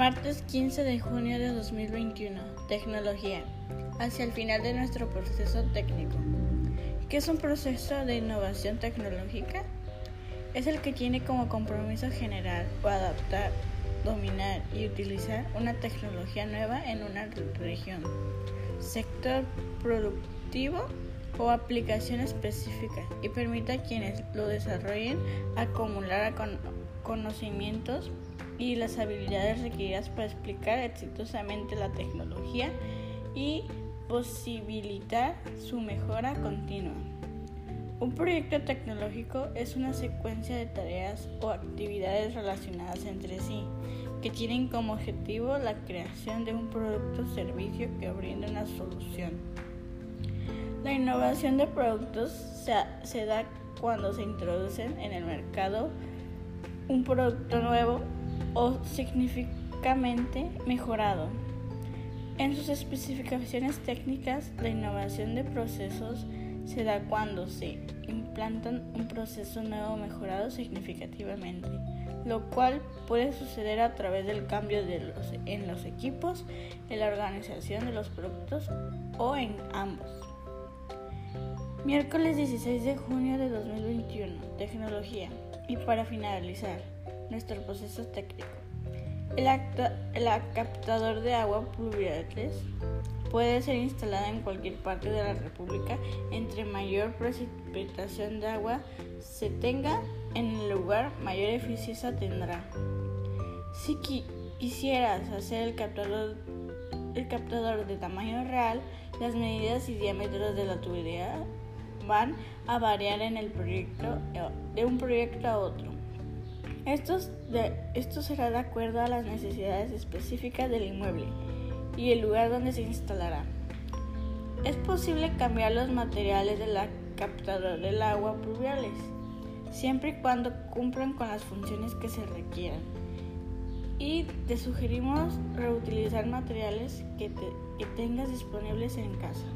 Martes 15 de junio de 2021. Tecnología. Hacia el final de nuestro proceso técnico. ¿Qué es un proceso de innovación tecnológica? Es el que tiene como compromiso generar o adaptar, dominar y utilizar una tecnología nueva en una región, sector productivo o aplicación específica y permita a quienes lo desarrollen acumular conocimientos y las habilidades requeridas para explicar exitosamente la tecnología y posibilitar su mejora continua. Un proyecto tecnológico es una secuencia de tareas o actividades relacionadas entre sí que tienen como objetivo la creación de un producto o servicio que brinda una solución. La innovación de productos se, se da cuando se introducen en el mercado un producto nuevo o significativamente mejorado. En sus especificaciones técnicas, la innovación de procesos se da cuando se implantan un proceso nuevo mejorado significativamente, lo cual puede suceder a través del cambio de los, en los equipos, en la organización de los productos o en ambos. Miércoles 16 de junio de 2021, tecnología. Y para finalizar, nuestro proceso técnico. El, captador de agua pluviales puede ser instalado en cualquier parte de la República entre mayor precipitación de agua se tenga en el lugar, mayor eficiencia tendrá. Si quisieras hacer el captador, el captador de tamaño real, las medidas y diámetros de la tubería van a variar en el proyecto de un proyecto a otro. Esto, será de acuerdo a las necesidades específicas del inmueble y el lugar donde se instalará. Es posible cambiar los materiales de la captadora del agua pluviales, siempre y cuando cumplan con las funciones que se requieran. Y te sugerimos reutilizar materiales que, que tengas disponibles en casa.